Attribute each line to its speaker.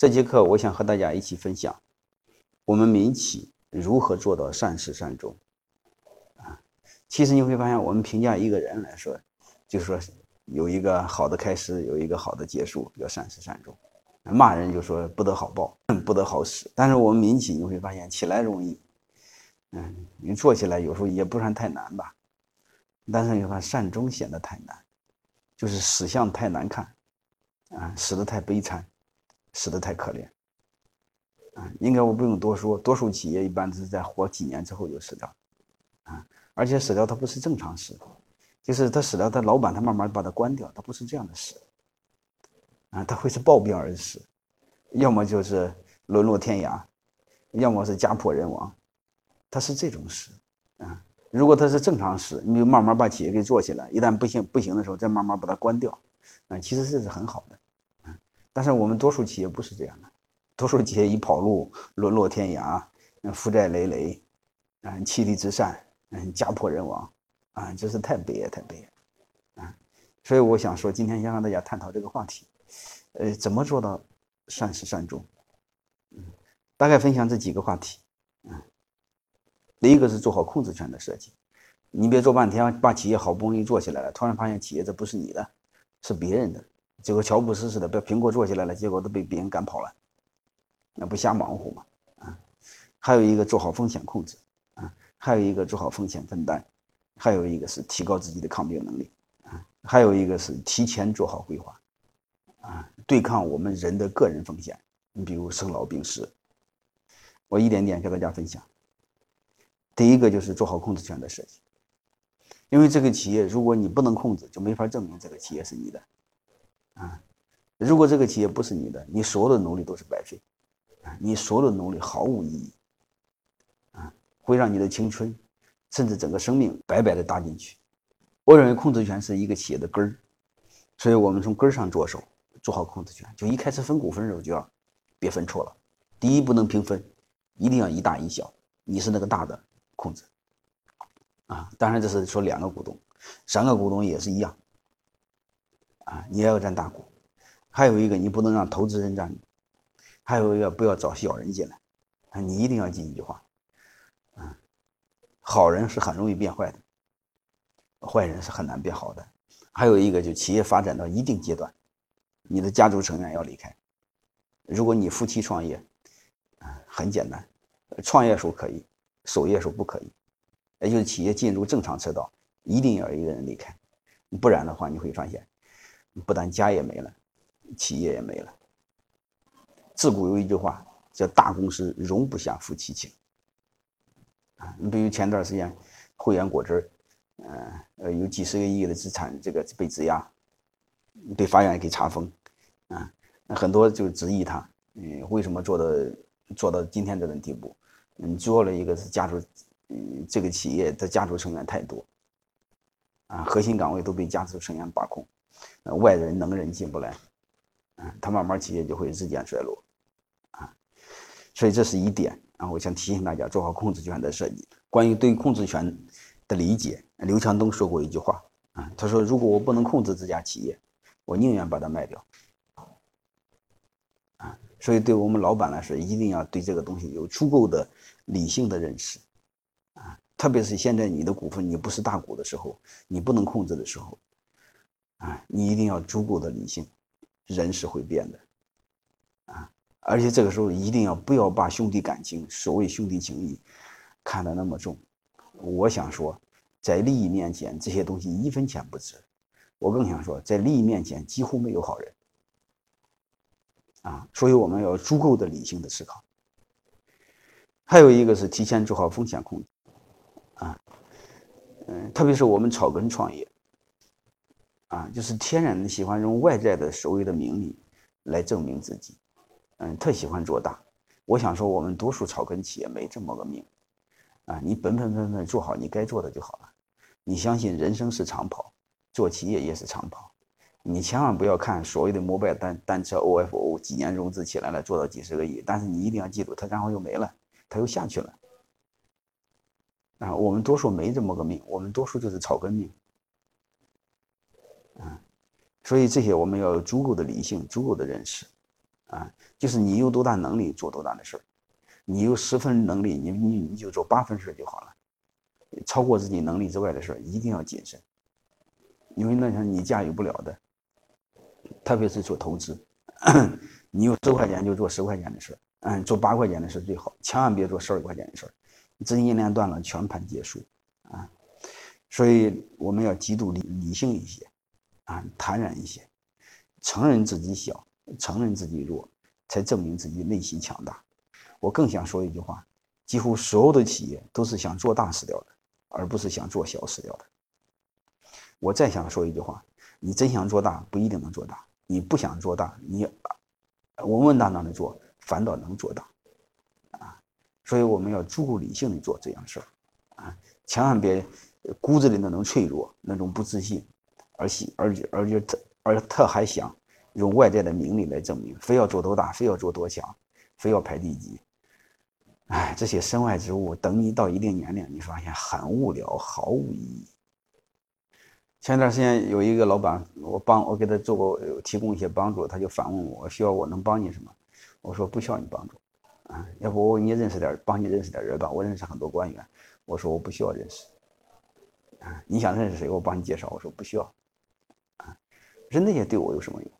Speaker 1: 这节课我想和大家一起分享，我们民企如何做到善始善终。啊，其实你会发现，我们评价一个人来说，就是说有一个好的开始，有一个好的结束，叫善始善终。骂人就说不得好报，不得好使。但是我们民企你会发现，起来容易，嗯，你做起来有时候也不算太难吧。但是你看善终显得太难，就是死相太难看，啊，死得太悲惨。死的太可怜，啊，应该我不用多说，多数企业一般是在活几年之后就死掉，啊，而且死掉它不是正常死，就是他死掉，他老板他慢慢把他关掉，他不是这样的死，啊，他会是暴病而死，要么就是沦落天涯，要么是家破人亡，他是这种死，啊，如果他是正常死，你就慢慢把企业给做起来，一旦不行不行的时候，再慢慢把它关掉，啊，其实这是很好的。但是我们多数企业不是这样的，多数企业一跑路，沦落天涯，负债累累，嗯，妻离子散，嗯，家破人亡，啊，真是太悲哀，太悲哀，啊，所以我想说，今天先和大家探讨这个话题，呃，怎么做到善始善终？嗯，大概分享这几个话题，嗯，第一个是做好控制权的设计，你别做半天，把企业好不容易做起来了，突然发现企业这不是你的，是别人的。结果乔布斯似的，被苹果做起来了，结果都被别人赶跑了，那不瞎忙活吗？啊，还有一个做好风险控制，啊，还有一个做好风险分担，还有一个是提高自己的抗病能力，啊，还有一个是提前做好规划，啊，对抗我们人的个人风险，你比如生老病死，我一点点跟大家分享。第一个就是做好控制权的设计，因为这个企业如果你不能控制，就没法证明这个企业是你的。啊，如果这个企业不是你的，你所有的努力都是白费，啊，你所有的努力毫无意义，啊，会让你的青春，甚至整个生命白白的搭进去。我认为控制权是一个企业的根儿，所以我们从根儿上着手，做好控制权。就一开始分股份的时候就要别分错了，第一不能平分，一定要一大一小，你是那个大的控制，啊，当然这是说两个股东，三个股东也是一样。啊，你也要占大股，还有一个你不能让投资人占，还有一个不要找小人进来，啊，你一定要记一句话，啊，好人是很容易变坏的，坏人是很难变好的。还有一个就企业发展到一定阶段，你的家族成员要离开。如果你夫妻创业，啊，很简单，创业时候可以，守业时候不可以，也就是企业进入正常车道，一定要一个人离开，不然的话你会发现。不但家也没了，企业也没了。自古有一句话叫“大公司容不下夫妻情”。啊，你比如前段时间，汇源果汁嗯呃，有几十个亿的资产，这个被质押，被法院给查封，啊，那很多就质疑他，嗯，为什么做到做到今天这种地步？嗯，做了一个是家族，嗯，这个企业的家族成员太多，啊，核心岗位都被家族成员把控。外人能人进不来，啊，他慢慢企业就会日渐衰落，啊，所以这是一点啊。我想提醒大家做好控制权的设计。关于对控制权的理解，刘强东说过一句话啊，他说：“如果我不能控制这家企业，我宁愿把它卖掉。”啊，所以对我们老板来说，一定要对这个东西有足够的理性的认识，啊，特别是现在你的股份你不是大股的时候，你不能控制的时候。啊，你一定要足够的理性，人是会变的，啊，而且这个时候一定要不要把兄弟感情，所谓兄弟情谊，看得那么重。我想说，在利益面前，这些东西一分钱不值。我更想说，在利益面前，几乎没有好人。啊，所以我们要足够的理性的思考。还有一个是提前做好风险控制，啊，嗯，特别是我们草根创业。啊，就是天然的喜欢用外在的所谓的名利来证明自己，嗯，特喜欢做大。我想说，我们多数草根企业没这么个命，啊，你本本分分做好你该做的就好了。你相信人生是长跑，做企业也是长跑。你千万不要看所谓的摩拜单单车 OFO 几年融资起来了，做到几十个亿，但是你一定要记住，它然后又没了，它又下去了。啊，我们多数没这么个命，我们多数就是草根命。所以这些我们要有足够的理性，足够的认识，啊，就是你有多大能力做多大的事儿。你有十分能力，你你你就做八分事就好了。超过自己能力之外的事儿，一定要谨慎，因为那是你驾驭不了的。特别是做投资，你有十块钱就做十块钱的事儿，嗯，做八块钱的事最好，千万别做十二块钱的事儿。资金链断了，全盘皆输啊！所以我们要极度理理性一些，啊，坦然一些，承认自己小，承认自己弱，才证明自己内心强大。我更想说一句话：几乎所有的企业都是想做大死掉的，而不是想做小死掉的。我再想说一句话：你真想做大，不一定能做大；你不想做大，你稳稳当当的做，反倒能做大。啊所以我们要足够理性的做这样事儿，啊，千万别骨子里那种脆弱、那种不自信，而且而且而且特而特还想用外在的名利来证明，非要做多大，非要做多强，非要排第几。哎，这些身外之物，等你到一定年龄，你发现很无聊，毫无意义。前段时间有一个老板，我帮我给他做过提供一些帮助，他就反问我需要我能帮你什么？我说不需要你帮助。啊，要不你认识点，帮你认识点人吧。我认识很多官员，我说我不需要认识。啊，你想认识谁，我帮你介绍。我说不需要。人那些对我有什么用？